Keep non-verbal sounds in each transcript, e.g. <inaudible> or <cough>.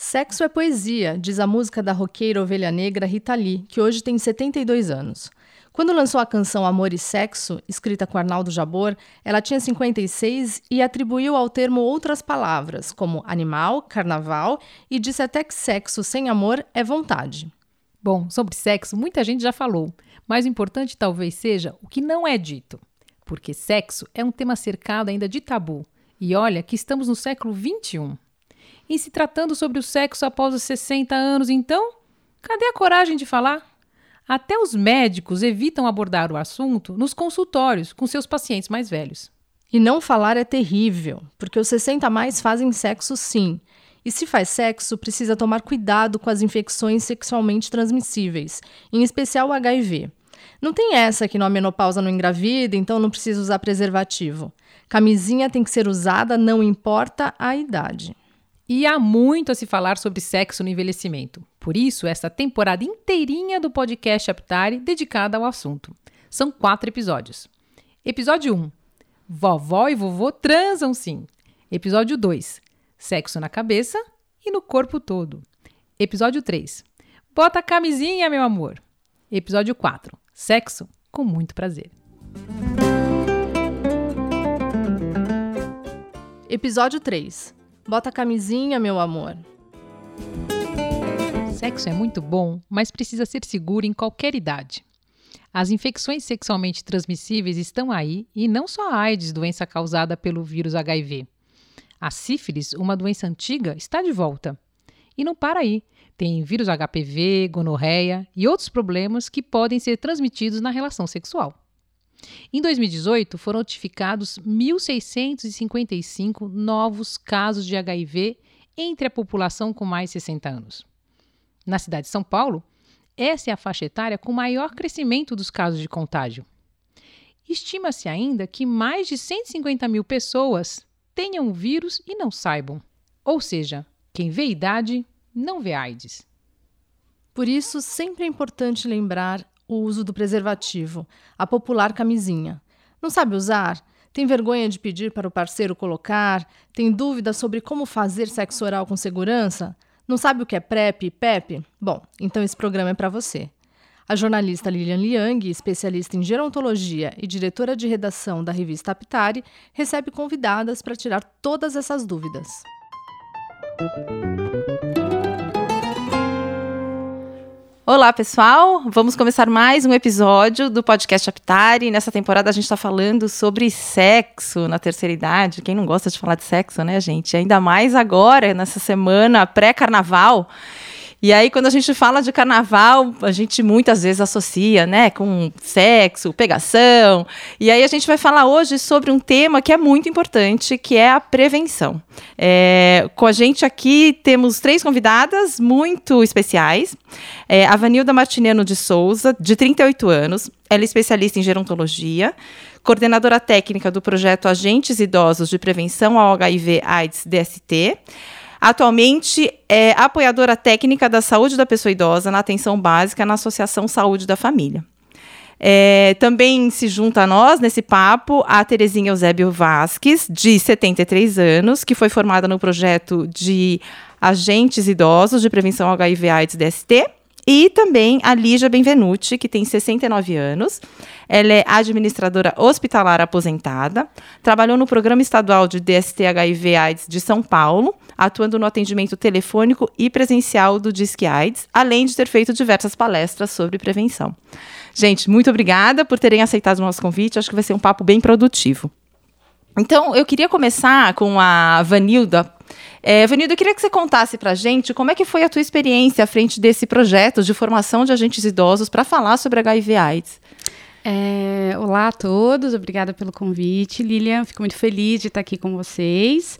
Sexo é poesia, diz a música da roqueira ovelha negra Rita Lee, que hoje tem 72 anos. Quando lançou a canção Amor e Sexo, escrita com Arnaldo Jabor, ela tinha 56 e atribuiu ao termo outras palavras, como animal, carnaval, e disse até que sexo sem amor é vontade. Bom, sobre sexo, muita gente já falou, mas o importante talvez seja o que não é dito. Porque sexo é um tema cercado ainda de tabu. E olha que estamos no século XXI. E se tratando sobre o sexo após os 60 anos, então, cadê a coragem de falar? Até os médicos evitam abordar o assunto nos consultórios com seus pacientes mais velhos. E não falar é terrível, porque os 60 a mais fazem sexo sim, e se faz sexo, precisa tomar cuidado com as infecções sexualmente transmissíveis, em especial o HIV. Não tem essa que na menopausa não engravida, então não precisa usar preservativo. Camisinha tem que ser usada, não importa a idade. E há muito a se falar sobre sexo no envelhecimento. Por isso, essa temporada inteirinha do podcast Aptare dedicada ao assunto. São quatro episódios. Episódio 1. Vovó e vovô transam sim. Episódio 2 sexo na cabeça e no corpo todo. Episódio 3. Bota a camisinha, meu amor. Episódio 4. Sexo com muito prazer. Episódio 3. Bota a camisinha, meu amor. Sexo é muito bom, mas precisa ser seguro em qualquer idade. As infecções sexualmente transmissíveis estão aí e não só a AIDS, doença causada pelo vírus HIV. A sífilis, uma doença antiga, está de volta. E não para aí. Tem vírus HPV, gonorreia e outros problemas que podem ser transmitidos na relação sexual. Em 2018, foram notificados 1.655 novos casos de HIV entre a população com mais de 60 anos. Na cidade de São Paulo, essa é a faixa etária com maior crescimento dos casos de contágio. Estima-se ainda que mais de 150 mil pessoas tenham o vírus e não saibam. Ou seja, quem vê idade não vê AIDS. Por isso, sempre é importante lembrar o uso do preservativo, a popular camisinha. Não sabe usar? Tem vergonha de pedir para o parceiro colocar? Tem dúvida sobre como fazer sexo oral com segurança? Não sabe o que é PrEP e PEP? Bom, então esse programa é para você. A jornalista Lilian Liang, especialista em gerontologia e diretora de redação da revista Aptari, recebe convidadas para tirar todas essas dúvidas. Olá, pessoal! Vamos começar mais um episódio do podcast Aptari. Nessa temporada a gente está falando sobre sexo na terceira idade. Quem não gosta de falar de sexo, né, gente? Ainda mais agora, nessa semana pré-carnaval. E aí, quando a gente fala de carnaval, a gente muitas vezes associa, né, com sexo, pegação. E aí a gente vai falar hoje sobre um tema que é muito importante, que é a prevenção. É, com a gente aqui temos três convidadas muito especiais. É, a Vanilda Martiniano de Souza, de 38 anos. Ela é especialista em gerontologia coordenadora técnica do projeto Agentes Idosos de Prevenção ao HIV/AIDS DST. Atualmente é apoiadora técnica da saúde da pessoa idosa na atenção básica na Associação Saúde da Família. É, também se junta a nós nesse papo a Terezinha Eusébio Vasques, de 73 anos, que foi formada no projeto de agentes idosos de prevenção ao HIV/AIDS DST, e também a Lígia Benvenuti, que tem 69 anos. Ela é administradora hospitalar aposentada, trabalhou no Programa Estadual de DST HIV AIDS de São Paulo, atuando no atendimento telefônico e presencial do Disque AIDS, além de ter feito diversas palestras sobre prevenção. Gente, muito obrigada por terem aceitado o nosso convite. Acho que vai ser um papo bem produtivo. Então, eu queria começar com a Vanilda. É, Vanilda, eu queria que você contasse para a gente como é que foi a tua experiência à frente desse projeto de formação de agentes idosos para falar sobre HIV AIDS. É, olá a todos, obrigada pelo convite. Lilian, fico muito feliz de estar aqui com vocês.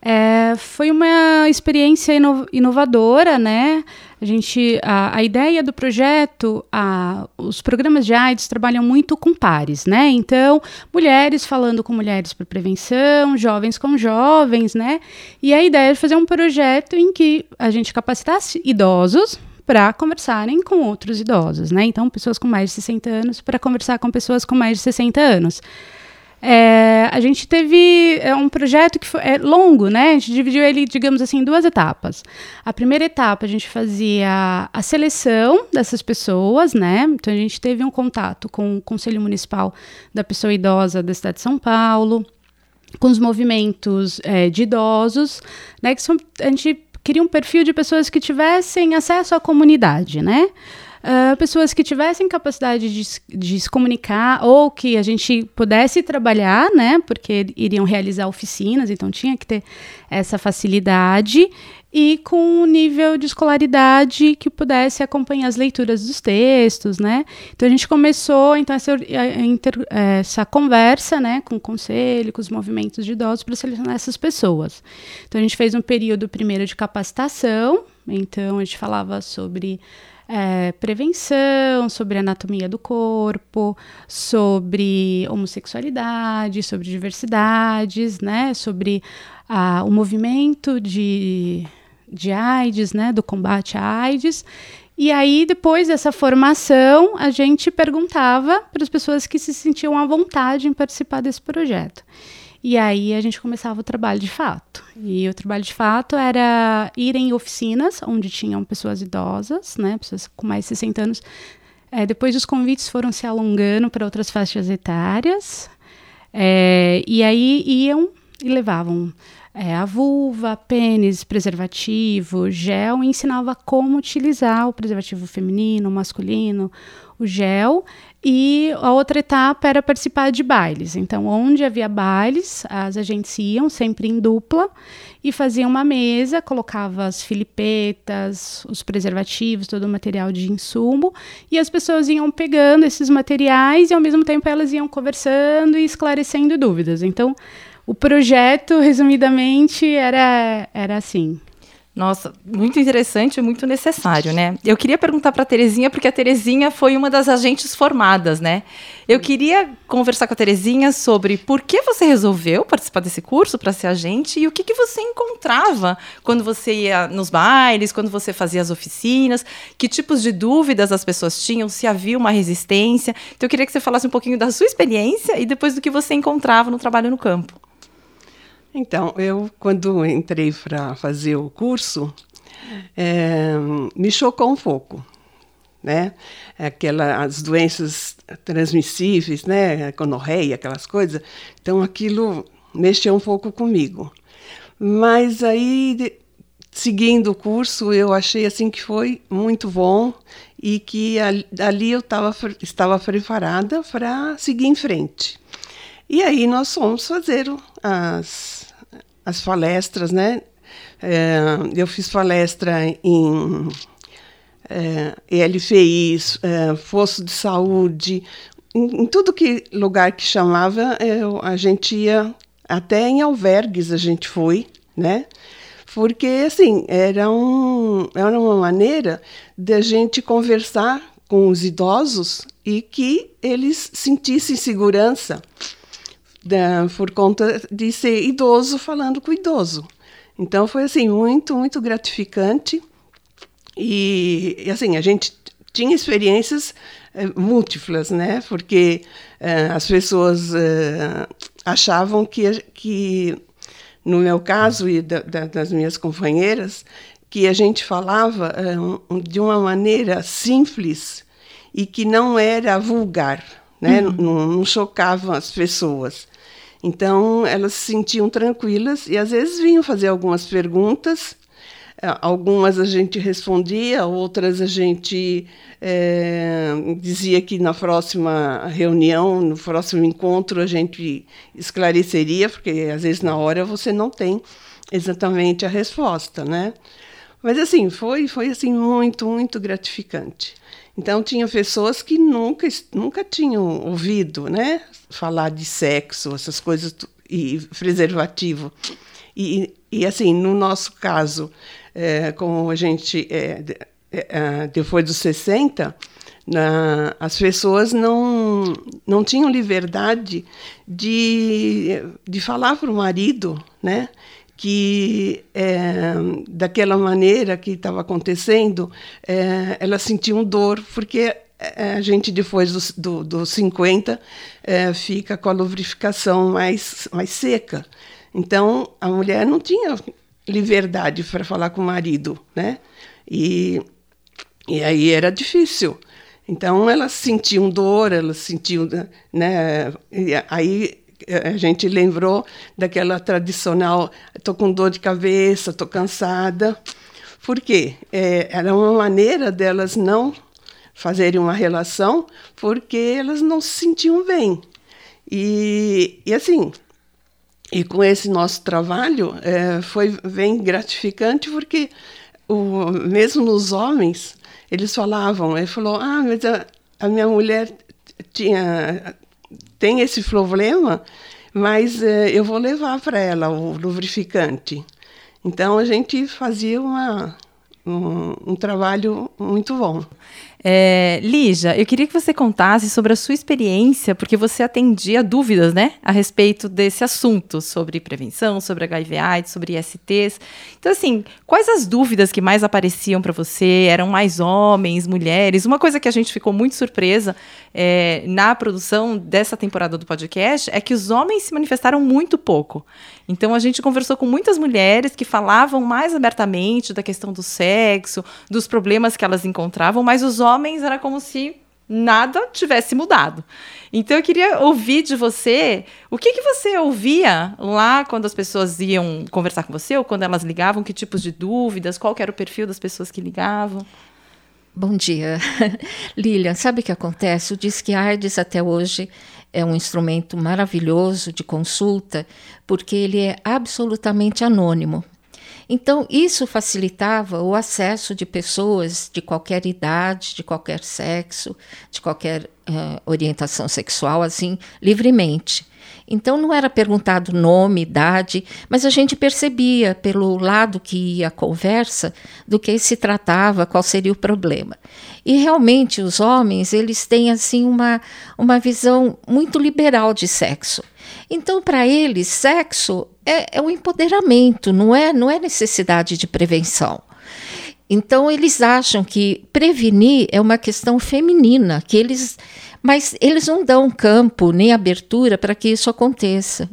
É, foi uma experiência inovadora, né? A gente, a, a ideia do projeto, a, os programas de AIDS trabalham muito com pares, né? Então, mulheres falando com mulheres para prevenção, jovens com jovens, né? E a ideia é fazer um projeto em que a gente capacitasse idosos para conversarem com outros idosos, né? Então, pessoas com mais de 60 anos para conversar com pessoas com mais de 60 anos. É, a gente teve é, um projeto que foi é, longo, né? A gente dividiu ele, digamos assim, em duas etapas. A primeira etapa a gente fazia a seleção dessas pessoas, né? Então a gente teve um contato com o Conselho Municipal da Pessoa Idosa da cidade de São Paulo, com os movimentos é, de idosos, né? Que são, a gente queria um perfil de pessoas que tivessem acesso à comunidade, né? Uh, pessoas que tivessem capacidade de, de, se comunicar ou que a gente pudesse trabalhar, né? Porque iriam realizar oficinas, então tinha que ter essa facilidade e com um nível de escolaridade que pudesse acompanhar as leituras dos textos, né? Então a gente começou então essa, essa conversa, né, com o conselho, com os movimentos de idosos para selecionar essas pessoas. Então a gente fez um período primeiro de capacitação, então a gente falava sobre é, prevenção, sobre anatomia do corpo, sobre homossexualidade, sobre diversidades, né, sobre ah, o movimento de, de AIDS, né, do combate à AIDS. E aí, depois dessa formação, a gente perguntava para as pessoas que se sentiam à vontade em participar desse projeto. E aí a gente começava o trabalho de fato. E o trabalho de fato era ir em oficinas onde tinham pessoas idosas, né, pessoas com mais de 60 anos. É, depois os convites foram se alongando para outras faixas etárias. É, e aí iam e levavam é, a vulva, pênis, preservativo, gel e ensinava como utilizar o preservativo feminino, masculino, o gel e a outra etapa era participar de bailes. Então, onde havia bailes, as agentes iam sempre em dupla e faziam uma mesa, colocava as filipetas, os preservativos, todo o material de insumo, e as pessoas iam pegando esses materiais e ao mesmo tempo elas iam conversando e esclarecendo dúvidas. Então, o projeto, resumidamente, era, era assim. Nossa, muito interessante e muito necessário, né? Eu queria perguntar para a Terezinha, porque a Terezinha foi uma das agentes formadas, né? Eu queria conversar com a Terezinha sobre por que você resolveu participar desse curso para ser agente e o que, que você encontrava quando você ia nos bailes, quando você fazia as oficinas, que tipos de dúvidas as pessoas tinham, se havia uma resistência. Então, eu queria que você falasse um pouquinho da sua experiência e depois do que você encontrava no trabalho no campo. Então, eu, quando entrei para fazer o curso, é, me chocou um pouco, né? Aquela, as doenças transmissíveis, né? Gonorreia, aquelas coisas. Então, aquilo mexeu um pouco comigo. Mas aí, seguindo o curso, eu achei assim que foi muito bom e que ali eu tava, estava preparada para seguir em frente. E aí nós fomos fazer as as palestras, né? É, eu fiz palestra em é, ELFIs, é, Fosso de Saúde, em, em, tudo que lugar que chamava, eu, a gente ia, até em albergues a gente foi, né? Porque, assim, era, um, era uma maneira de a gente conversar com os idosos e que eles sentissem segurança da, por conta de ser idoso falando com idoso. Então foi assim muito, muito gratificante. E, e assim, a gente tinha experiências é, múltiplas, né? Porque é, as pessoas é, achavam que, que, no meu caso e da, da, das minhas companheiras, que a gente falava de uma maneira simples e que não era vulgar, né? Uhum. Não, não chocava as pessoas. Então, elas se sentiam tranquilas e às vezes vinham fazer algumas perguntas. É, algumas a gente respondia, outras a gente é, dizia que na próxima reunião, no próximo encontro, a gente esclareceria, porque às vezes na hora você não tem exatamente a resposta, né? Mas assim, foi, foi assim muito, muito gratificante. Então tinha pessoas que nunca, nunca tinham ouvido, né, falar de sexo, essas coisas e preservativo. E, e assim, no nosso caso, é, como a gente, é, é, depois dos 60, na, as pessoas não, não tinham liberdade de, de falar para o marido, né? Que é, daquela maneira que estava acontecendo, é, elas sentiam dor, porque é, a gente, depois dos do, do 50, é, fica com a lubrificação mais, mais seca. Então, a mulher não tinha liberdade para falar com o marido, né? E, e aí era difícil. Então, elas sentiam dor, elas sentiam, né? E aí a gente lembrou daquela tradicional, estou com dor de cabeça, estou cansada. Por quê? É, era uma maneira delas não fazerem uma relação, porque elas não se sentiam bem. E, e assim, e com esse nosso trabalho é, foi bem gratificante, porque o, mesmo nos homens, eles falavam, ele falou, ah, mas a, a minha mulher tinha tem esse problema, mas eh, eu vou levar para ela o lubrificante. Então a gente fazia uma, um, um trabalho muito bom. É, Lígia, eu queria que você contasse sobre a sua experiência, porque você atendia dúvidas, né, a respeito desse assunto, sobre prevenção, sobre HIV/AIDS, sobre ISTs. Então, assim, quais as dúvidas que mais apareciam para você? Eram mais homens, mulheres? Uma coisa que a gente ficou muito surpresa é, na produção dessa temporada do podcast é que os homens se manifestaram muito pouco. Então a gente conversou com muitas mulheres que falavam mais abertamente da questão do sexo, dos problemas que elas encontravam, mas os homens era como se nada tivesse mudado. Então eu queria ouvir de você o que, que você ouvia lá quando as pessoas iam conversar com você ou quando elas ligavam, que tipos de dúvidas, qual era o perfil das pessoas que ligavam. Bom dia. <laughs> Lilian, sabe o que acontece? O Disque AIDS até hoje é um instrumento maravilhoso de consulta, porque ele é absolutamente anônimo. Então, isso facilitava o acesso de pessoas de qualquer idade, de qualquer sexo, de qualquer uh, orientação sexual, assim, livremente. Então não era perguntado nome, idade, mas a gente percebia pelo lado que ia a conversa do que se tratava, qual seria o problema. E realmente os homens, eles têm assim uma, uma visão muito liberal de sexo. Então, para eles, sexo é, é empoderamento, não é, não é necessidade de prevenção. Então, eles acham que prevenir é uma questão feminina, que eles mas eles não dão campo nem abertura para que isso aconteça.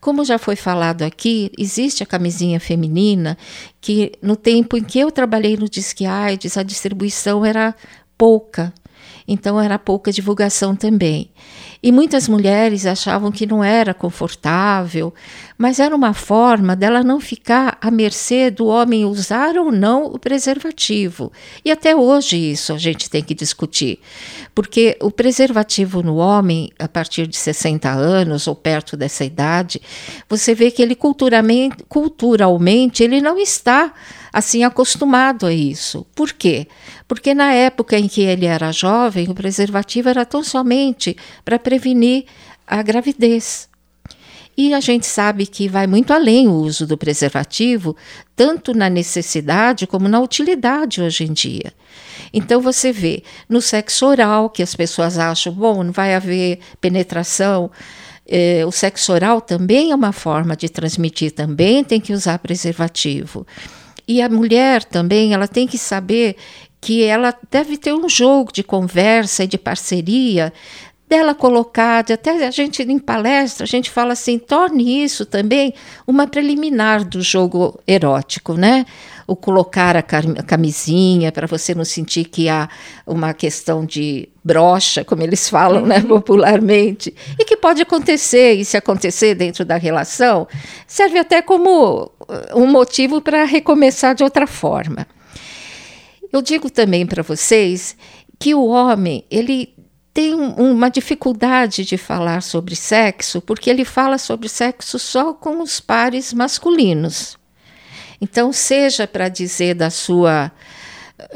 Como já foi falado aqui, existe a camisinha feminina que no tempo em que eu trabalhei no Disque AIDS, a distribuição era pouca. Então era pouca divulgação também. E muitas mulheres achavam que não era confortável, mas era uma forma dela não ficar à mercê do homem usar ou não o preservativo. E até hoje isso a gente tem que discutir, porque o preservativo no homem, a partir de 60 anos ou perto dessa idade, você vê que ele culturalmente, ele não está assim acostumado a isso. Por quê? Porque na época em que ele era jovem, o preservativo era tão somente para prevenir a gravidez. E a gente sabe que vai muito além o uso do preservativo, tanto na necessidade como na utilidade hoje em dia. Então você vê no sexo oral, que as pessoas acham, bom, não vai haver penetração. Eh, o sexo oral também é uma forma de transmitir, também tem que usar preservativo. E a mulher também, ela tem que saber que ela deve ter um jogo de conversa e de parceria dela colocar, de até a gente em palestra, a gente fala assim, torne isso também uma preliminar do jogo erótico, né? O colocar a camisinha para você não sentir que há uma questão de brocha, como eles falam, né, uhum. popularmente, e que pode acontecer, e se acontecer dentro da relação, serve até como um motivo para recomeçar de outra forma. Eu digo também para vocês que o homem, ele tem uma dificuldade de falar sobre sexo, porque ele fala sobre sexo só com os pares masculinos. Então, seja para dizer da sua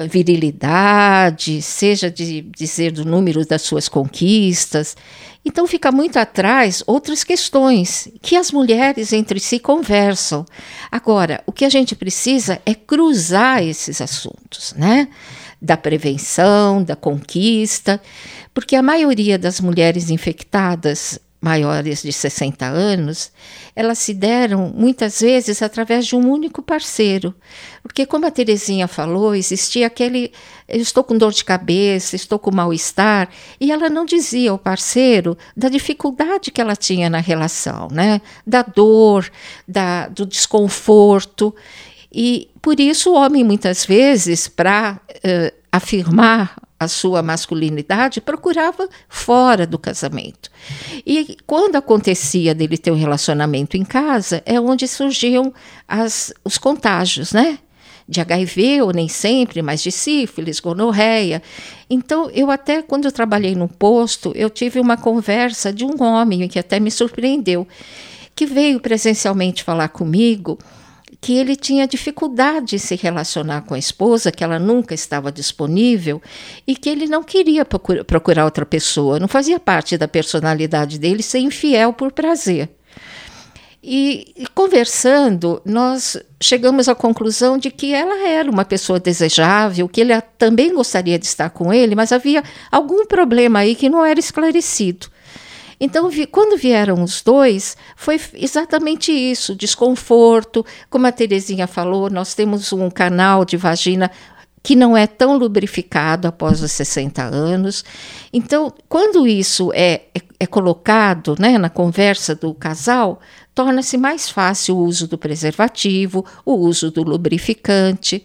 virilidade, seja de dizer do número das suas conquistas. Então fica muito atrás outras questões que as mulheres entre si conversam. Agora, o que a gente precisa é cruzar esses assuntos, né? Da prevenção, da conquista, porque a maioria das mulheres infectadas maiores de 60 anos, elas se deram muitas vezes através de um único parceiro. Porque, como a Terezinha falou, existia aquele: eu estou com dor de cabeça, estou com mal-estar, e ela não dizia ao parceiro da dificuldade que ela tinha na relação, né? da dor, da, do desconforto. E por isso o homem, muitas vezes, para uh, afirmar a sua masculinidade, procurava fora do casamento. E quando acontecia dele ter um relacionamento em casa, é onde surgiam as, os contágios, né? De HIV, ou nem sempre, mas de sífilis, gonorreia. Então, eu até, quando eu trabalhei no posto, eu tive uma conversa de um homem que até me surpreendeu, que veio presencialmente falar comigo que ele tinha dificuldade em se relacionar com a esposa, que ela nunca estava disponível e que ele não queria procurar outra pessoa, não fazia parte da personalidade dele ser infiel por prazer. E, e, conversando, nós chegamos à conclusão de que ela era uma pessoa desejável, que ele também gostaria de estar com ele, mas havia algum problema aí que não era esclarecido. Então, vi, quando vieram os dois, foi exatamente isso: desconforto. Como a Terezinha falou, nós temos um canal de vagina que não é tão lubrificado após os 60 anos. Então, quando isso é, é, é colocado né, na conversa do casal, torna-se mais fácil o uso do preservativo, o uso do lubrificante,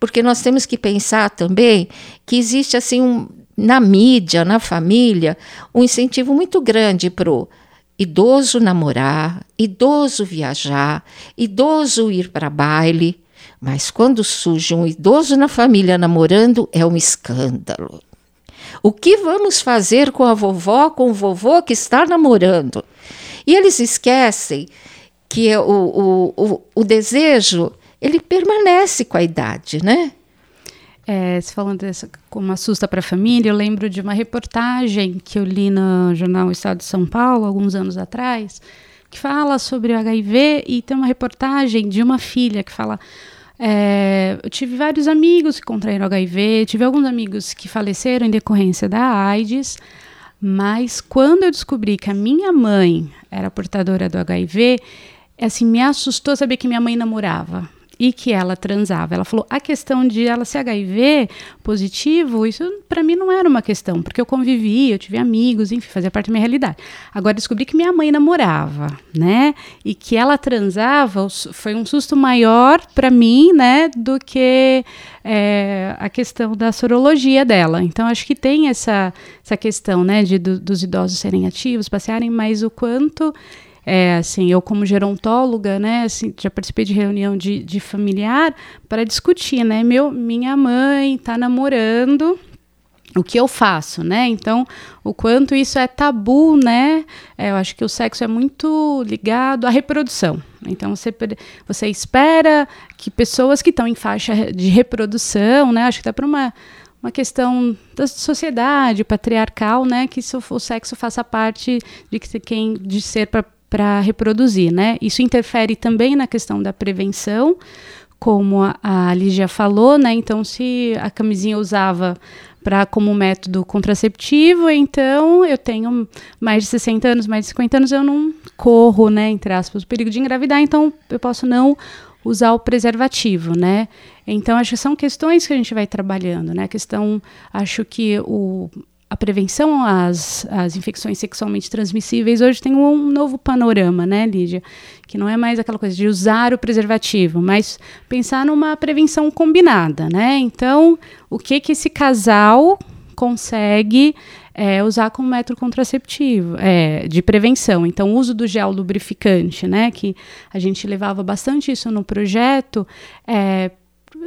porque nós temos que pensar também que existe assim um na mídia, na família, um incentivo muito grande para o idoso namorar, idoso viajar, idoso ir para baile. Mas quando surge um idoso na família namorando, é um escândalo. O que vamos fazer com a vovó, com o vovô que está namorando? E eles esquecem que o, o, o, o desejo ele permanece com a idade, né? É, se falando dessa, como assusta para a família, eu lembro de uma reportagem que eu li no jornal Estado de São Paulo, alguns anos atrás, que fala sobre o HIV e tem uma reportagem de uma filha que fala. É, eu tive vários amigos que contraíram HIV, tive alguns amigos que faleceram em decorrência da AIDS, mas quando eu descobri que a minha mãe era portadora do HIV, assim, me assustou saber que minha mãe namorava e que ela transava. Ela falou: a questão de ela ser HIV positivo, isso para mim não era uma questão, porque eu convivi, eu tive amigos, enfim, fazia parte da minha realidade. Agora descobri que minha mãe namorava, né? E que ela transava, foi um susto maior para mim, né, do que é, a questão da sorologia dela. Então acho que tem essa, essa questão, né, de do, dos idosos serem ativos, passearem, mas o quanto é, assim, eu como gerontóloga, né, assim, já participei de reunião de, de familiar para discutir, né, meu, minha mãe está namorando, o que eu faço, né? Então, o quanto isso é tabu, né? É, eu acho que o sexo é muito ligado à reprodução. Então, você, você espera que pessoas que estão em faixa de reprodução, né? Acho que dá para uma uma questão da sociedade patriarcal, né, que o sexo faça parte de que quem de ser para para reproduzir, né? Isso interfere também na questão da prevenção, como a, a Lígia falou, né? Então, se a camisinha usava para como método contraceptivo, então eu tenho mais de 60 anos, mais de 50 anos, eu não corro, né, entre aspas, o perigo de engravidar, então eu posso não usar o preservativo, né? Então acho que são questões que a gente vai trabalhando, né? A questão, acho que o a prevenção às, às infecções sexualmente transmissíveis hoje tem um novo panorama, né, Lídia? Que não é mais aquela coisa de usar o preservativo, mas pensar numa prevenção combinada, né? Então, o que que esse casal consegue é, usar como método contraceptivo, é, de prevenção. Então, o uso do gel lubrificante, né? Que a gente levava bastante isso no projeto, é,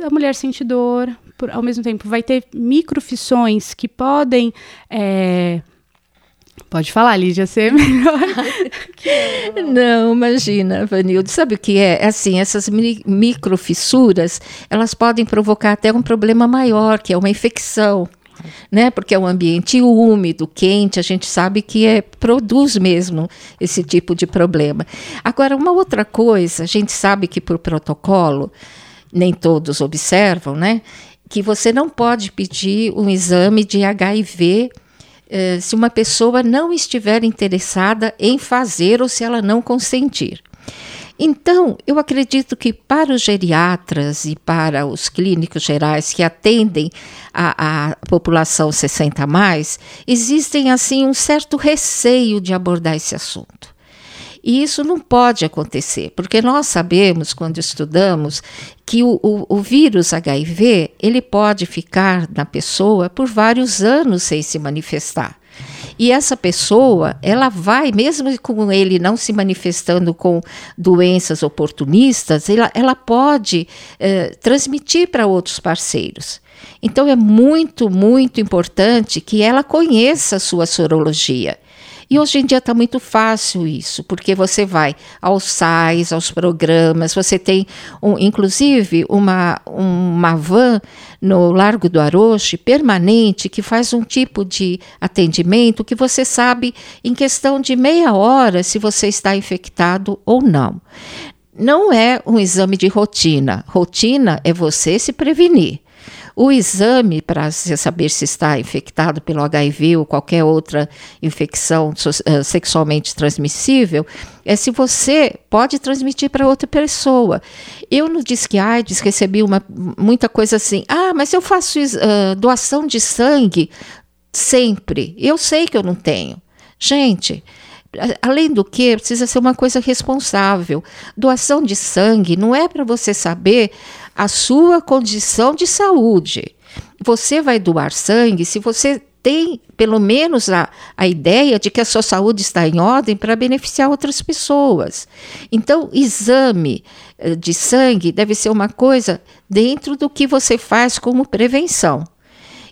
a mulher sente dor, por, ao mesmo tempo vai ter microfissões que podem é, Pode falar, Lídia, você é melhor. <laughs> Não, imagina, Vanildo. Sabe o que é? Assim, essas mi microfissuras, elas podem provocar até um problema maior, que é uma infecção. Né? Porque é um ambiente úmido, quente, a gente sabe que é, produz mesmo esse tipo de problema. Agora, uma outra coisa, a gente sabe que por protocolo, nem todos observam, né? Que você não pode pedir um exame de HIV eh, se uma pessoa não estiver interessada em fazer ou se ela não consentir. Então, eu acredito que para os geriatras e para os clínicos gerais que atendem a, a população 60 a mais, existem assim um certo receio de abordar esse assunto. E isso não pode acontecer, porque nós sabemos, quando estudamos, que o, o, o, vírus HIV ele pode ficar na pessoa por vários anos sem se manifestar. E essa pessoa, ela vai, mesmo com ele não se manifestando com doenças oportunistas, ela, ela pode eh, transmitir para outros parceiros. Então é muito, muito importante que ela conheça a sua sorologia. E hoje em dia está muito fácil isso, porque você vai aos sites, aos programas, você tem, um, inclusive, uma, uma van no Largo do Aroche permanente que faz um tipo de atendimento que você sabe em questão de meia hora se você está infectado ou não. Não é um exame de rotina. Rotina é você se prevenir. O exame para saber se está infectado pelo HIV ou qualquer outra infecção uh, sexualmente transmissível é se você pode transmitir para outra pessoa. Eu no Disque AIDS recebi uma, muita coisa assim: ah, mas eu faço uh, doação de sangue sempre. Eu sei que eu não tenho. Gente, além do que, precisa ser uma coisa responsável. Doação de sangue não é para você saber a sua condição de saúde. Você vai doar sangue se você tem pelo menos a, a ideia de que a sua saúde está em ordem para beneficiar outras pessoas. Então, exame eh, de sangue deve ser uma coisa dentro do que você faz como prevenção.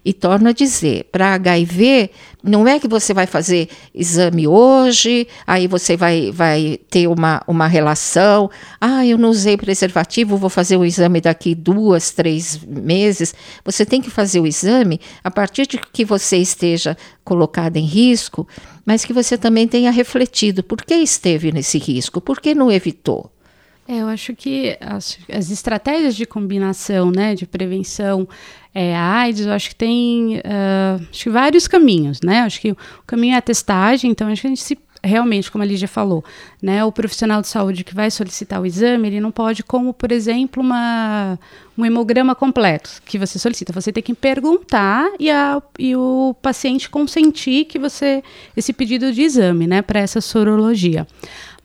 E torno a dizer, para HIV, não é que você vai fazer exame hoje, aí você vai, vai ter uma, uma relação. Ah, eu não usei preservativo, vou fazer o exame daqui duas, três meses. Você tem que fazer o exame a partir de que você esteja colocado em risco, mas que você também tenha refletido por que esteve nesse risco, por que não evitou. É, eu acho que as, as estratégias de combinação, né, de prevenção é, AIDS, eu acho que tem uh, acho que vários caminhos, né? Acho que o caminho é a testagem, então acho que a gente se realmente, como a Lígia falou, né, o profissional de saúde que vai solicitar o exame, ele não pode, como por exemplo, uma, um hemograma completo que você solicita. Você tem que perguntar e, a, e o paciente consentir que você esse pedido de exame, né, para essa sorologia.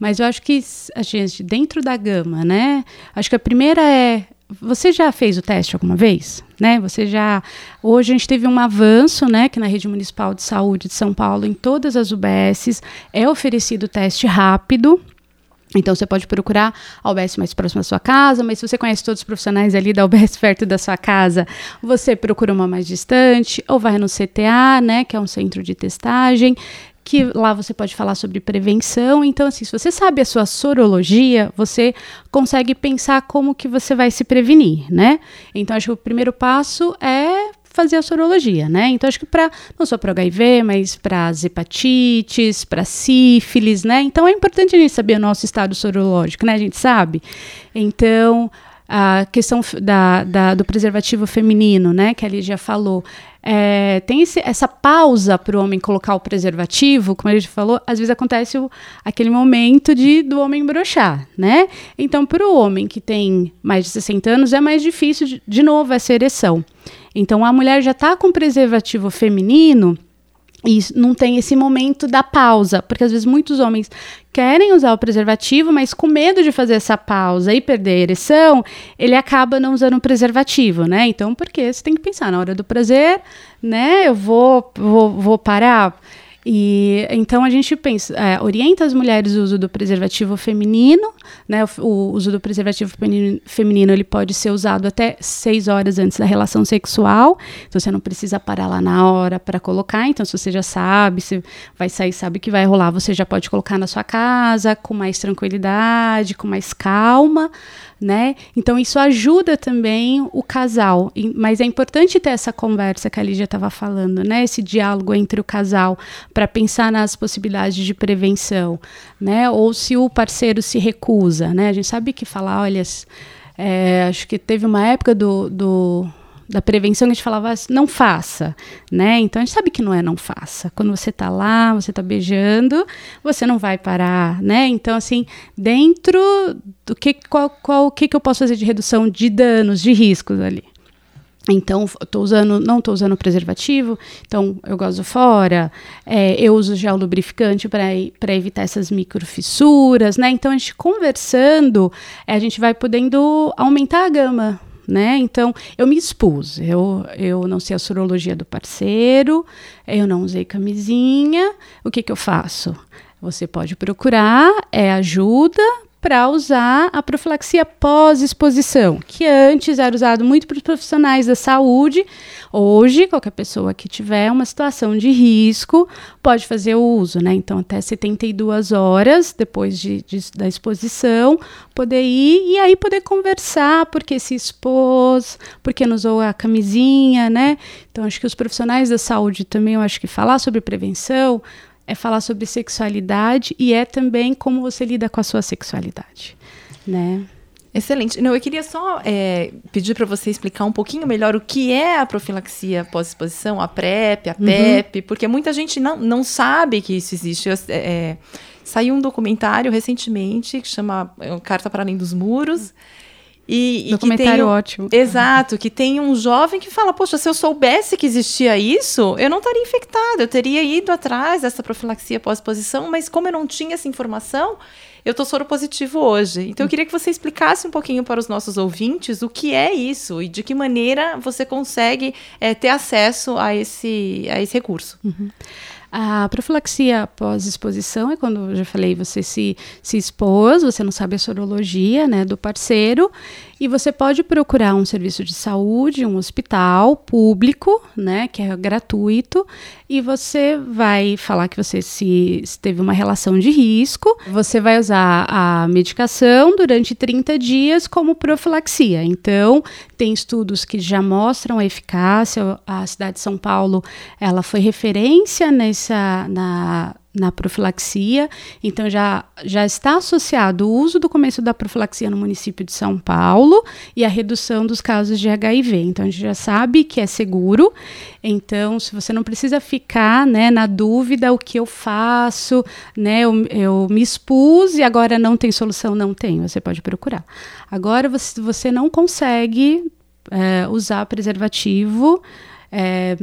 Mas eu acho que a gente, dentro da gama, né? Acho que a primeira é. Você já fez o teste alguma vez? Né? Você já. Hoje a gente teve um avanço, né? Que na rede municipal de saúde de São Paulo, em todas as UBSs, é oferecido teste rápido. Então você pode procurar a UBS mais próxima da sua casa, mas se você conhece todos os profissionais ali da UBS <laughs> perto da sua casa, você procura uma mais distante, ou vai no CTA, né, que é um centro de testagem que lá você pode falar sobre prevenção. Então, assim, se você sabe a sua sorologia, você consegue pensar como que você vai se prevenir, né? Então, acho que o primeiro passo é fazer a sorologia, né? Então acho que para não só para HIV, mas para as hepatites, para sífilis, né? Então é importante a gente saber o nosso estado sorológico, né? A gente sabe. Então a questão da, da, do preservativo feminino, né, que a Lígia falou, é, tem esse, essa pausa para o homem colocar o preservativo, como a gente falou, às vezes acontece o, aquele momento de do homem brochar, né? Então, para o homem que tem mais de 60 anos, é mais difícil, de, de novo, essa ereção. Então, a mulher já está com preservativo feminino, e não tem esse momento da pausa, porque às vezes muitos homens querem usar o preservativo, mas com medo de fazer essa pausa e perder a ereção, ele acaba não usando o preservativo, né? Então, porque você tem que pensar na hora do prazer, né? Eu vou, vou, vou parar. E então a gente pensa, é, orienta as mulheres o uso do preservativo feminino, né? O, o, uso do preservativo feminino ele pode ser usado até seis horas antes da relação sexual. Então você não precisa parar lá na hora para colocar. Então se você já sabe, se vai sair, sabe que vai rolar, você já pode colocar na sua casa com mais tranquilidade, com mais calma né? Então isso ajuda também o casal, mas é importante ter essa conversa que a Lígia estava falando, né? Esse diálogo entre o casal para pensar nas possibilidades de prevenção, né? Ou se o parceiro se recusa, né? A gente sabe que falar, olha, é, acho que teve uma época do, do da prevenção que a gente falava não faça, né? Então a gente sabe que não é não faça. Quando você está lá, você está beijando, você não vai parar, né? Então assim, dentro do que qual, qual o que, que eu posso fazer de redução de danos, de riscos ali. Então, tô usando, não estou usando preservativo, então eu gosto fora, é, eu uso gel lubrificante para evitar essas microfissuras, né? Então, a gente conversando, é, a gente vai podendo aumentar a gama né? Então, eu me expus. Eu, eu não sei a sorologia do parceiro, eu não usei camisinha. O que, que eu faço? Você pode procurar é ajuda para usar a profilaxia pós-exposição, que antes era usado muito para os profissionais da saúde. Hoje, qualquer pessoa que tiver uma situação de risco pode fazer o uso, né? Então, até 72 horas depois de, de, da exposição, poder ir e aí poder conversar, porque se expôs, porque não usou a camisinha, né? Então, acho que os profissionais da saúde também, eu acho que falar sobre prevenção é falar sobre sexualidade e é também como você lida com a sua sexualidade, né? Excelente. Não, eu queria só é, pedir para você explicar um pouquinho melhor o que é a profilaxia pós-exposição, a PrEP, a PEP, uhum. porque muita gente não, não sabe que isso existe. Eu, é, é saiu um documentário recentemente que chama é, Carta para Além dos Muros. E, e Documentário tem, ótimo. Exato, que tem um jovem que fala: Poxa, se eu soubesse que existia isso, eu não estaria infectado, eu teria ido atrás dessa profilaxia pós-exposição, mas como eu não tinha essa informação, eu estou soro positivo hoje. Então, eu queria que você explicasse um pouquinho para os nossos ouvintes o que é isso e de que maneira você consegue é, ter acesso a esse, a esse recurso. Uhum. A profilaxia pós-exposição é quando, eu já falei, você se, se expôs, você não sabe a sorologia né, do parceiro, e você pode procurar um serviço de saúde, um hospital público, né, que é gratuito, e você vai falar que você se, se teve uma relação de risco, você vai usar a medicação durante 30 dias como profilaxia. Então, tem estudos que já mostram a eficácia. A cidade de São Paulo, ela foi referência nessa na na profilaxia, então já, já está associado o uso do começo da profilaxia no município de São Paulo e a redução dos casos de HIV. Então a gente já sabe que é seguro. Então, se você não precisa ficar né, na dúvida o que eu faço, né, eu, eu me expus e agora não tem solução, não tem, você pode procurar. Agora, você, você não consegue é, usar preservativo. É,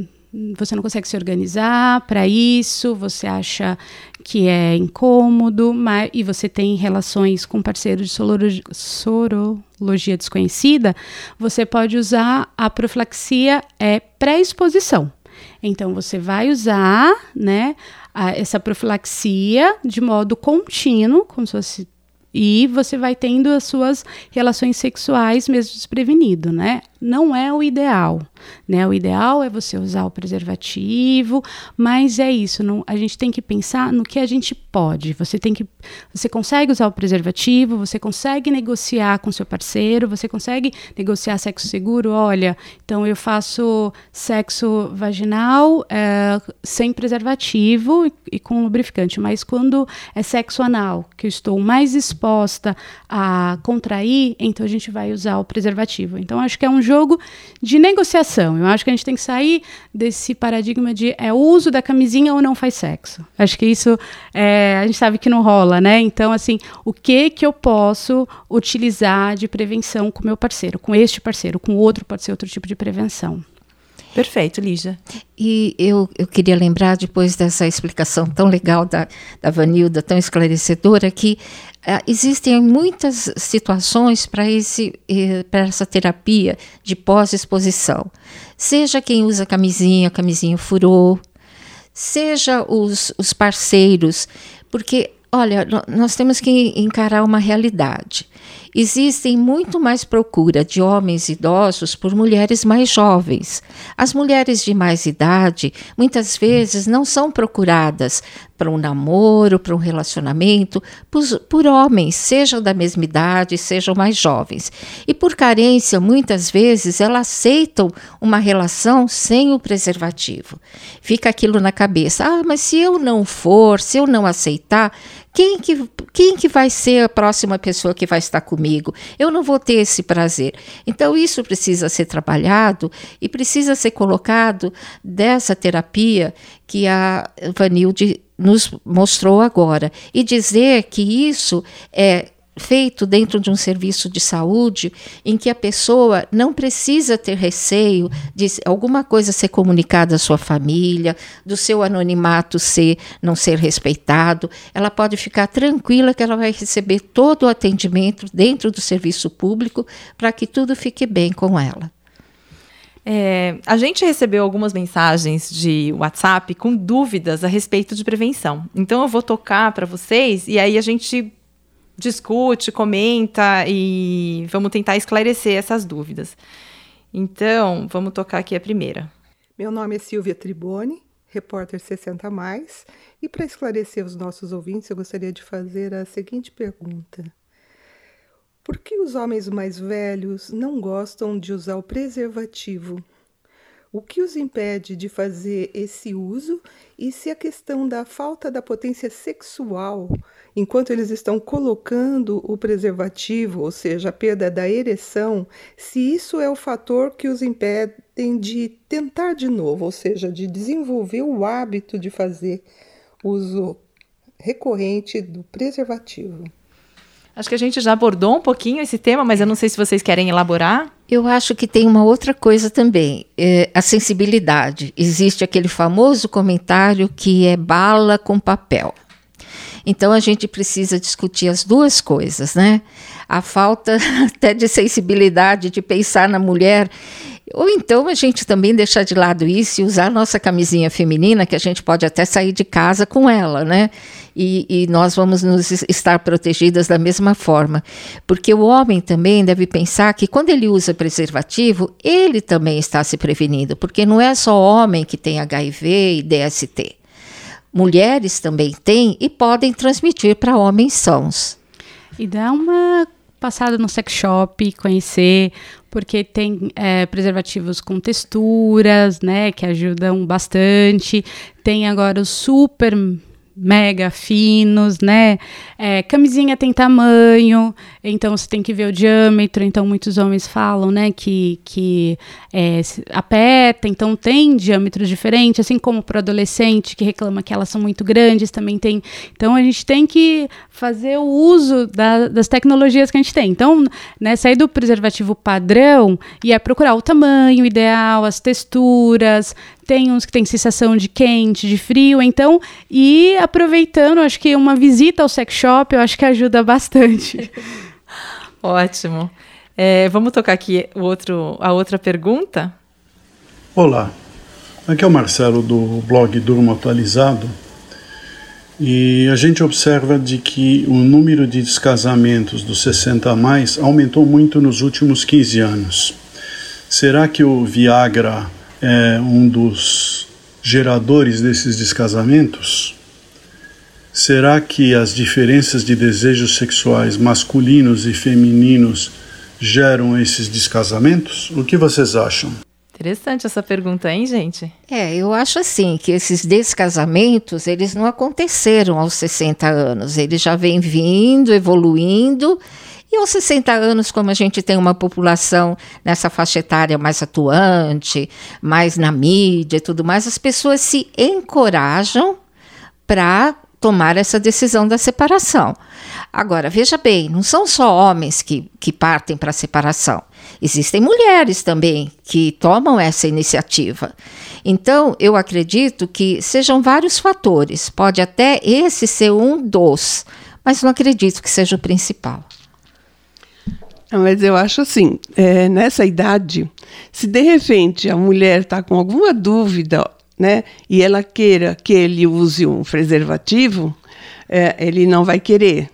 você não consegue se organizar para isso, você acha que é incômodo, mas, e você tem relações com parceiros de sorologia, sorologia desconhecida, você pode usar a profilaxia é, pré-exposição. Então, você vai usar né, a, essa profilaxia de modo contínuo, como se fosse e você vai tendo as suas relações sexuais mesmo desprevenido, né? Não é o ideal, né? O ideal é você usar o preservativo, mas é isso, não, a gente tem que pensar no que a gente pode. Você tem que você consegue usar o preservativo, você consegue negociar com seu parceiro, você consegue negociar sexo seguro, olha, então eu faço sexo vaginal é, sem preservativo e, e com lubrificante, mas quando é sexo anal, que eu estou mais exposta a contrair, então a gente vai usar o preservativo. Então acho que é um jogo de negociação. Eu acho que a gente tem que sair desse paradigma de é uso da camisinha ou não faz sexo. Acho que isso é, a gente sabe que não rola, né? Então, assim, o que que eu posso utilizar de prevenção com meu parceiro, com este parceiro, com outro pode ser outro tipo de prevenção. Perfeito, Lígia. E eu, eu queria lembrar, depois dessa explicação tão legal da, da Vanilda, tão esclarecedora, que uh, existem muitas situações para eh, essa terapia de pós-exposição. Seja quem usa camisinha, camisinha furou, seja os, os parceiros, porque, olha, nós temos que encarar uma realidade existem muito mais procura de homens idosos por mulheres mais jovens. As mulheres de mais idade muitas vezes não são procuradas para um namoro, para um relacionamento, por, por, homens, sejam da mesma idade, sejam mais jovens. E por carência, muitas vezes, elas aceitam uma relação sem o preservativo. Fica aquilo na cabeça: ah, mas se eu não for, se eu não aceitar, quem que, quem que vai ser a próxima pessoa que vai estar comigo? Eu não vou ter esse prazer. Então, isso precisa ser trabalhado e precisa ser colocado dessa terapia que a Vanilde nos mostrou agora. E dizer que isso é feito dentro de um serviço de saúde em que a pessoa não precisa ter receio de alguma coisa ser comunicada à sua família, do seu anonimato ser não ser respeitado, ela pode ficar tranquila que ela vai receber todo o atendimento dentro do serviço público para que tudo fique bem com ela. É, a gente recebeu algumas mensagens de WhatsApp com dúvidas a respeito de prevenção. Então eu vou tocar para vocês e aí a gente discute, comenta e vamos tentar esclarecer essas dúvidas. Então, vamos tocar aqui a primeira. Meu nome é Silvia Triboni, repórter 60 mais, e para esclarecer os nossos ouvintes, eu gostaria de fazer a seguinte pergunta: Por que os homens mais velhos não gostam de usar o preservativo? O que os impede de fazer esse uso e se a questão da falta da potência sexual enquanto eles estão colocando o preservativo, ou seja, a perda da ereção, se isso é o fator que os impedem de tentar de novo, ou seja, de desenvolver o hábito de fazer uso recorrente do preservativo. Acho que a gente já abordou um pouquinho esse tema, mas eu não sei se vocês querem elaborar. Eu acho que tem uma outra coisa também, é a sensibilidade. Existe aquele famoso comentário que é bala com papel. Então a gente precisa discutir as duas coisas, né? A falta <laughs> até de sensibilidade de pensar na mulher ou então a gente também deixar de lado isso e usar nossa camisinha feminina, que a gente pode até sair de casa com ela, né? E, e, nós vamos nos estar protegidas da mesma forma. Porque o homem também deve pensar que quando ele usa preservativo, ele também está se prevenindo, porque não é só homem que tem HIV e DST mulheres também têm e podem transmitir para homens sãos. E dá uma passada no sex shop, conhecer, porque tem é, preservativos com texturas, né, que ajudam bastante. Tem agora os super mega finos, né? É, camisinha tem tamanho, então você tem que ver o diâmetro. Então muitos homens falam, né, que, que é, aperta, então tem diâmetros diferentes, assim como para adolescente que reclama que elas são muito grandes, também tem. Então a gente tem que fazer o uso da, das tecnologias que a gente tem. Então, né, sair do preservativo padrão e é procurar o tamanho ideal, as texturas, tem uns que tem sensação de quente, de frio, então, e aproveitando, acho que uma visita ao sex shop, eu acho que ajuda bastante. <laughs> Ótimo. É, vamos tocar aqui o outro, a outra pergunta? Olá, aqui é o Marcelo do blog Durmo Atualizado e a gente observa de que o número de descasamentos dos 60 a mais aumentou muito nos últimos 15 anos. Será que o Viagra é um dos geradores desses descasamentos? Será que as diferenças de desejos sexuais masculinos e femininos geram esses descasamentos? O que vocês acham? Interessante essa pergunta, hein, gente? É, eu acho assim que esses descasamentos, eles não aconteceram aos 60 anos, eles já vêm vindo, evoluindo e aos 60 anos, como a gente tem uma população nessa faixa etária mais atuante, mais na mídia e tudo mais, as pessoas se encorajam para tomar essa decisão da separação. Agora, veja bem, não são só homens que, que partem para a separação. Existem mulheres também que tomam essa iniciativa. Então, eu acredito que sejam vários fatores. Pode até esse ser um dos, mas não acredito que seja o principal. Mas eu acho assim, é, nessa idade, se de repente a mulher está com alguma dúvida né, e ela queira que ele use um preservativo, é, ele não vai querer.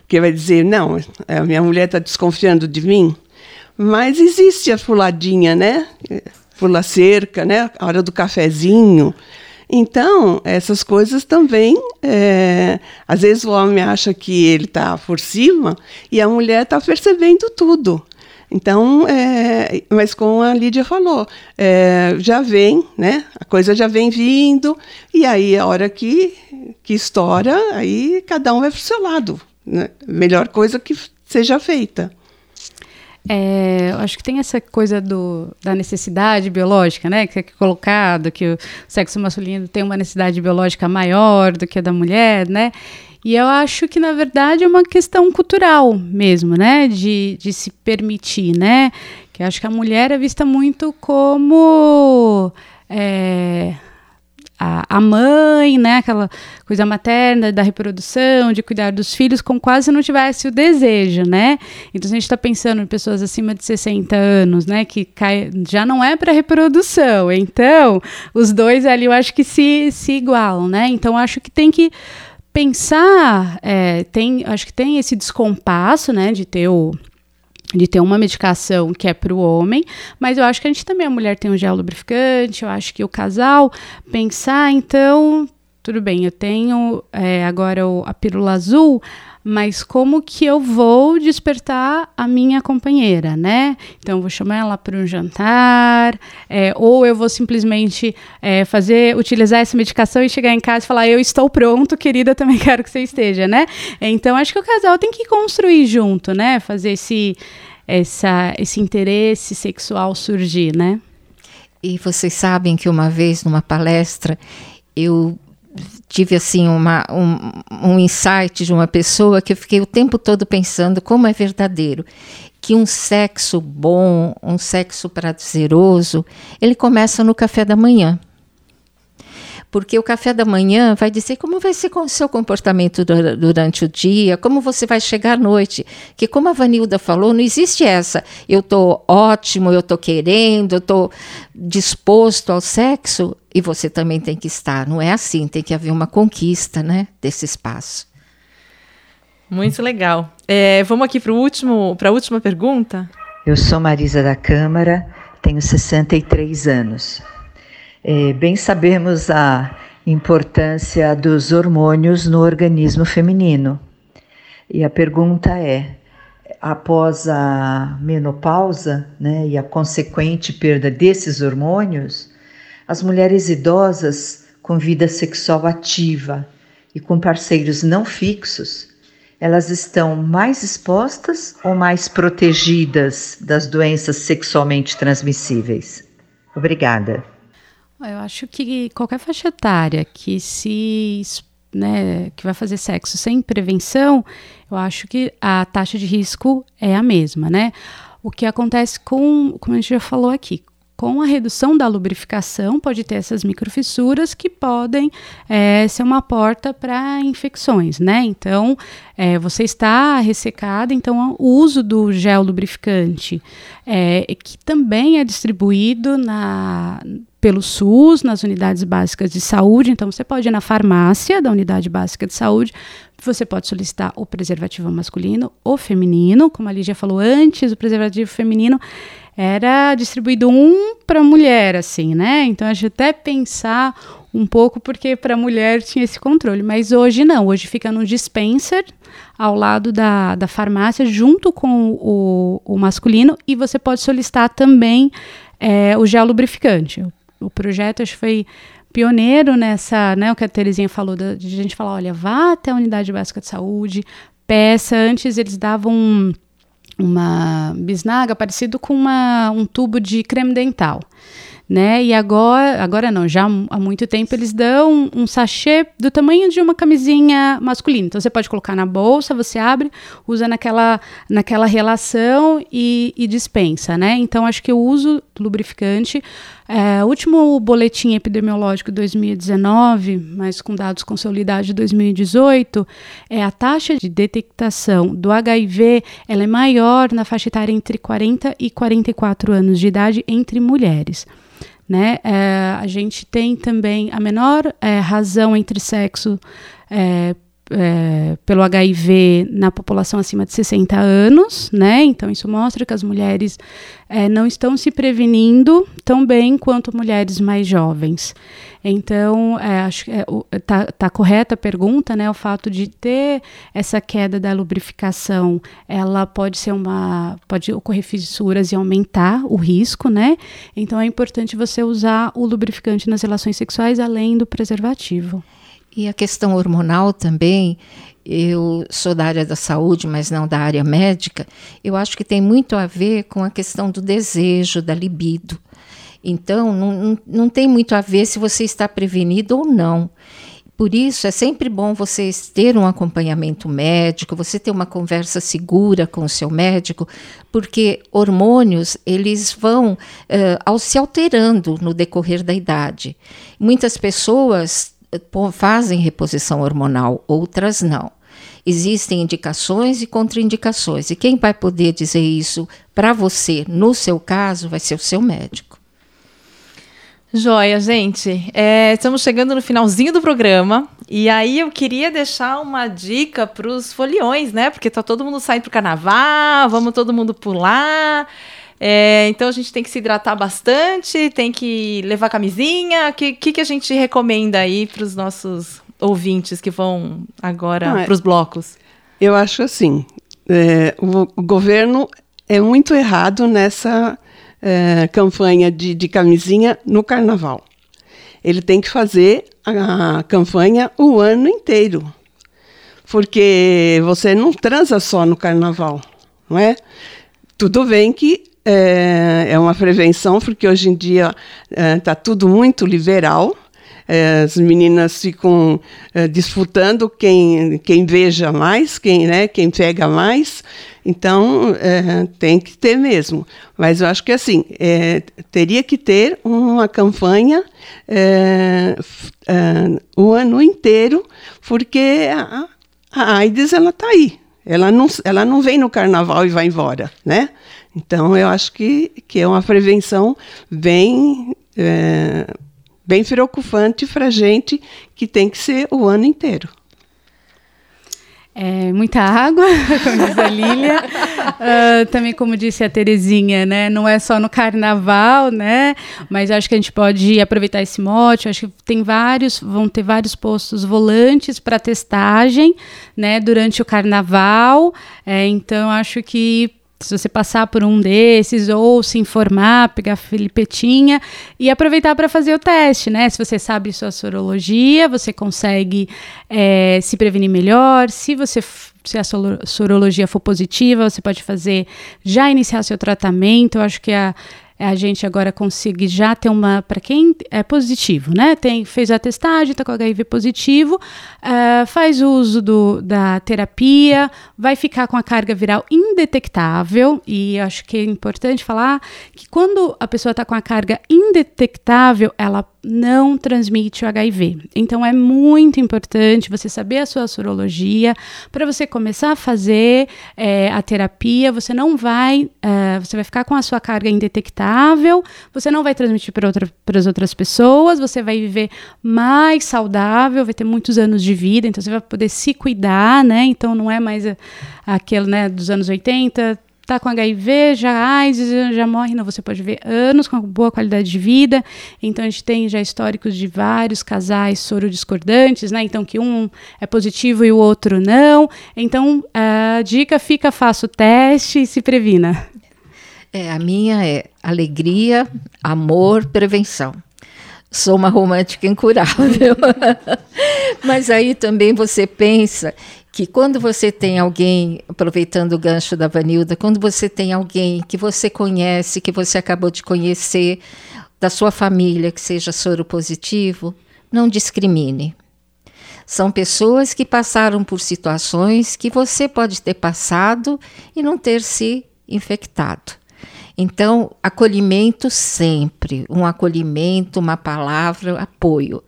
Porque vai dizer, não, a minha mulher está desconfiando de mim. Mas existe a fuladinha, né? Pula cerca, né? A hora do cafezinho. Então, essas coisas também, é, às vezes o homem acha que ele está por cima e a mulher está percebendo tudo. Então, é, mas como a Lídia falou, é, já vem, né? A coisa já vem vindo, e aí a hora que, que estoura, aí cada um vai para o seu lado. Né? Melhor coisa que seja feita. É, acho que tem essa coisa do, da necessidade biológica, né? Que é colocado que o sexo masculino tem uma necessidade biológica maior do que a da mulher, né? E eu acho que, na verdade, é uma questão cultural mesmo, né? De, de se permitir, né? Que acho que a mulher é vista muito como. É, a, a mãe, né, aquela coisa materna da reprodução, de cuidar dos filhos, como quase não tivesse o desejo, né? Então a gente está pensando em pessoas acima de 60 anos, né, que cai, já não é para reprodução. Então, os dois ali eu acho que se, se igualam, né? Então acho que tem que pensar, é, tem, acho que tem esse descompasso, né, de ter o de ter uma medicação que é para o homem, mas eu acho que a gente também, a mulher tem um gel lubrificante, eu acho que o casal pensar, então, tudo bem, eu tenho é, agora a pílula azul, mas como que eu vou despertar a minha companheira, né? Então, eu vou chamar ela para um jantar, é, ou eu vou simplesmente é, fazer, utilizar essa medicação e chegar em casa e falar, eu estou pronto, querida, também <laughs> quero que você esteja, né? Então, acho que o casal tem que construir junto, né? Fazer esse, essa, esse interesse sexual surgir, né? E vocês sabem que uma vez numa palestra eu tive assim uma, um, um insight de uma pessoa que eu fiquei o tempo todo pensando como é verdadeiro que um sexo bom, um sexo prazeroso, ele começa no café da manhã porque o café da manhã vai dizer como vai ser o seu comportamento durante o dia, como você vai chegar à noite. Que, como a Vanilda falou, não existe essa. Eu estou ótimo, eu estou querendo, eu estou disposto ao sexo, e você também tem que estar. Não é assim, tem que haver uma conquista né, desse espaço. Muito legal. É, vamos aqui para a última pergunta. Eu sou Marisa da Câmara, tenho 63 anos. É, bem sabemos a importância dos hormônios no organismo feminino. E a pergunta é: após a menopausa né, e a consequente perda desses hormônios, as mulheres idosas com vida sexual ativa e com parceiros não fixos, elas estão mais expostas ou mais protegidas das doenças sexualmente transmissíveis? Obrigada. Eu acho que qualquer faixa etária que se né, que vai fazer sexo sem prevenção, eu acho que a taxa de risco é a mesma, né? O que acontece com, como a gente já falou aqui, com a redução da lubrificação, pode ter essas microfissuras que podem é, ser uma porta para infecções, né? Então, é, você está ressecada, então o uso do gel lubrificante, é, que também é distribuído na, pelo SUS, nas unidades básicas de saúde. Então, você pode ir na farmácia da unidade básica de saúde, você pode solicitar o preservativo masculino ou feminino. Como a Lígia falou antes, o preservativo feminino era distribuído um para mulher, assim, né? Então, a gente até pensar um pouco, porque para mulher tinha esse controle. Mas hoje não, hoje fica no dispenser ao lado da, da farmácia, junto com o, o masculino, e você pode solicitar também é, o gel lubrificante o projeto acho que foi pioneiro nessa, né, o que a Terezinha falou, de, de a gente falar, olha, vá até a unidade básica de saúde, peça, antes eles davam um, uma bisnaga parecido com uma, um tubo de creme dental né? E agora, agora não, já há muito tempo eles dão um, sachê do tamanho de uma camisinha masculina. Então você pode colocar na bolsa, você abre, usa naquela, naquela relação e, e dispensa, né? Então acho que o uso do lubrificante, é, último boletim epidemiológico de 2019, mas com dados consolidados de 2018, é a taxa de detectação do HIV, ela é maior na faixa etária entre 40 e 44 anos de idade entre mulheres. Né? É, a gente tem também a menor é, razão entre sexo é, é, pelo HIV na população acima de 60 anos, né? Então isso mostra que as mulheres é, não estão se prevenindo tão bem quanto mulheres mais jovens. Então, é, acho que é, tá, tá correta a pergunta, né? O fato de ter essa queda da lubrificação, ela pode ser uma, pode ocorrer fissuras e aumentar o risco, né? Então é importante você usar o lubrificante nas relações sexuais além do preservativo. E a questão hormonal também, eu sou da área da saúde, mas não da área médica, eu acho que tem muito a ver com a questão do desejo, da libido. Então, não, não tem muito a ver se você está prevenido ou não. Por isso, é sempre bom você ter um acompanhamento médico, você ter uma conversa segura com o seu médico, porque hormônios, eles vão uh, ao, se alterando no decorrer da idade. Muitas pessoas fazem reposição hormonal, outras não. Existem indicações e contraindicações, e quem vai poder dizer isso para você, no seu caso, vai ser o seu médico. Joia, gente. É, estamos chegando no finalzinho do programa. E aí eu queria deixar uma dica para os foliões, né? Porque tá todo mundo saindo pro carnaval, vamos todo mundo pular. É, então a gente tem que se hidratar bastante, tem que levar camisinha. O que, que, que, a gente recomenda aí para os nossos ouvintes que vão agora para os blocos? Eu acho assim: é, o, o, governo é muito errado nessa é, campanha de, de camisinha no carnaval. Ele tem que fazer a, a campanha o ano inteiro. Porque você não transa só no carnaval, não é? Tudo bem que é, é uma prevenção, porque hoje em dia está é, tudo muito liberal. É, as meninas ficam é, disputando quem, quem veja mais, quem, né, quem pega mais. Então, é, tem que ter mesmo. Mas eu acho que assim, teria que ter uma campanha o ano inteiro, porque a, a AIDS está aí. Ela não, ela não vem no carnaval e vai embora, né? Então, eu acho que, que é uma prevenção bem, é, bem preocupante para a gente, que tem que ser o ano inteiro. É, muita água, <laughs> como diz a Lília. Uh, também, como disse a Terezinha, né? Não é só no carnaval, né? Mas acho que a gente pode aproveitar esse mote. Acho que tem vários, vão ter vários postos volantes para testagem, né? Durante o carnaval. É, então, acho que se você passar por um desses ou se informar, pegar a filipetinha e aproveitar para fazer o teste, né? Se você sabe sua sorologia, você consegue é, se prevenir melhor. Se você se a sorologia for positiva, você pode fazer já iniciar seu tratamento. Eu acho que a a gente agora conseguir já ter uma. Para quem é positivo, né? Tem, fez a testagem, está com HIV positivo, uh, faz uso do, da terapia, vai ficar com a carga viral indetectável. E acho que é importante falar que quando a pessoa está com a carga indetectável, ela não transmite o HIV. Então é muito importante você saber a sua sorologia para você começar a fazer é, a terapia. Você não vai, uh, você vai ficar com a sua carga indetectável, você não vai transmitir para outra, as outras pessoas, você vai viver mais saudável, vai ter muitos anos de vida, então você vai poder se cuidar, né? Então não é mais aquele né, dos anos 80, está com HIV, já AIDS, já morre, não, você pode ver anos com boa qualidade de vida. Então a gente tem já históricos de vários casais sorodiscordantes, né? Então que um é positivo e o outro não. Então a dica fica, faça o teste e se previna. É, a minha é alegria, amor, prevenção sou uma romântica incurável. <laughs> Mas aí também você pensa que quando você tem alguém, aproveitando o gancho da Vanilda, quando você tem alguém que você conhece, que você acabou de conhecer, da sua família, que seja soro positivo, não discrimine. São pessoas que passaram por situações que você pode ter passado e não ter se infectado. Então, acolhimento sempre, um acolhimento, uma palavra, apoio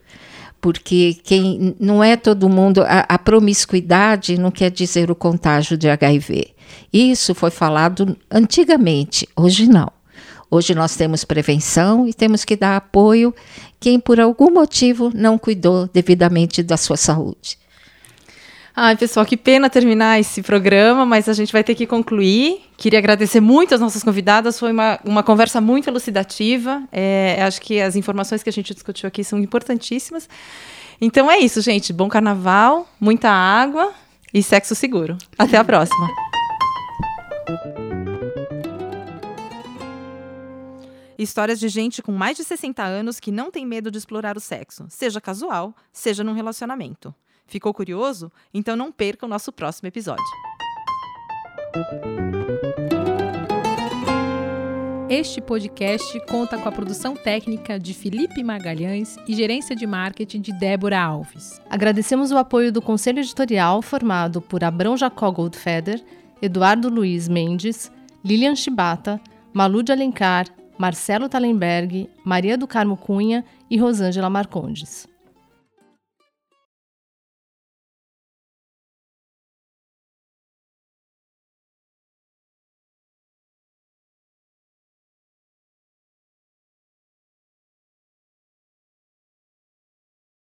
porque quem não é todo mundo a, a, promiscuidade não quer dizer o contágio de HIV. Isso foi falado antigamente, hoje não. Hoje nós temos prevenção e temos que dar apoio quem por algum motivo não cuidou devidamente da sua saúde. Ai, pessoal, que pena terminar esse programa, mas a gente vai ter que concluir. Queria agradecer muito as nossas convidadas, foi uma, uma conversa muito elucidativa. É, acho que as informações que a gente discutiu aqui são importantíssimas. Então é isso, gente. Bom carnaval, muita água e sexo seguro. Até a próxima. Histórias de gente com mais de 60 anos que não tem medo de explorar o sexo, seja casual, seja num relacionamento. Ficou curioso? Então não perca o nosso próximo episódio. Este podcast conta com a produção técnica de Felipe Magalhães e gerência de marketing de Débora Alves. Agradecemos o apoio do conselho editorial formado por Abrão Jacó Goldfeder, Eduardo Luiz Mendes, Lilian Chibata, Malu de Alencar, Marcelo Talenberg, Maria do Carmo Cunha e Rosângela Marcondes.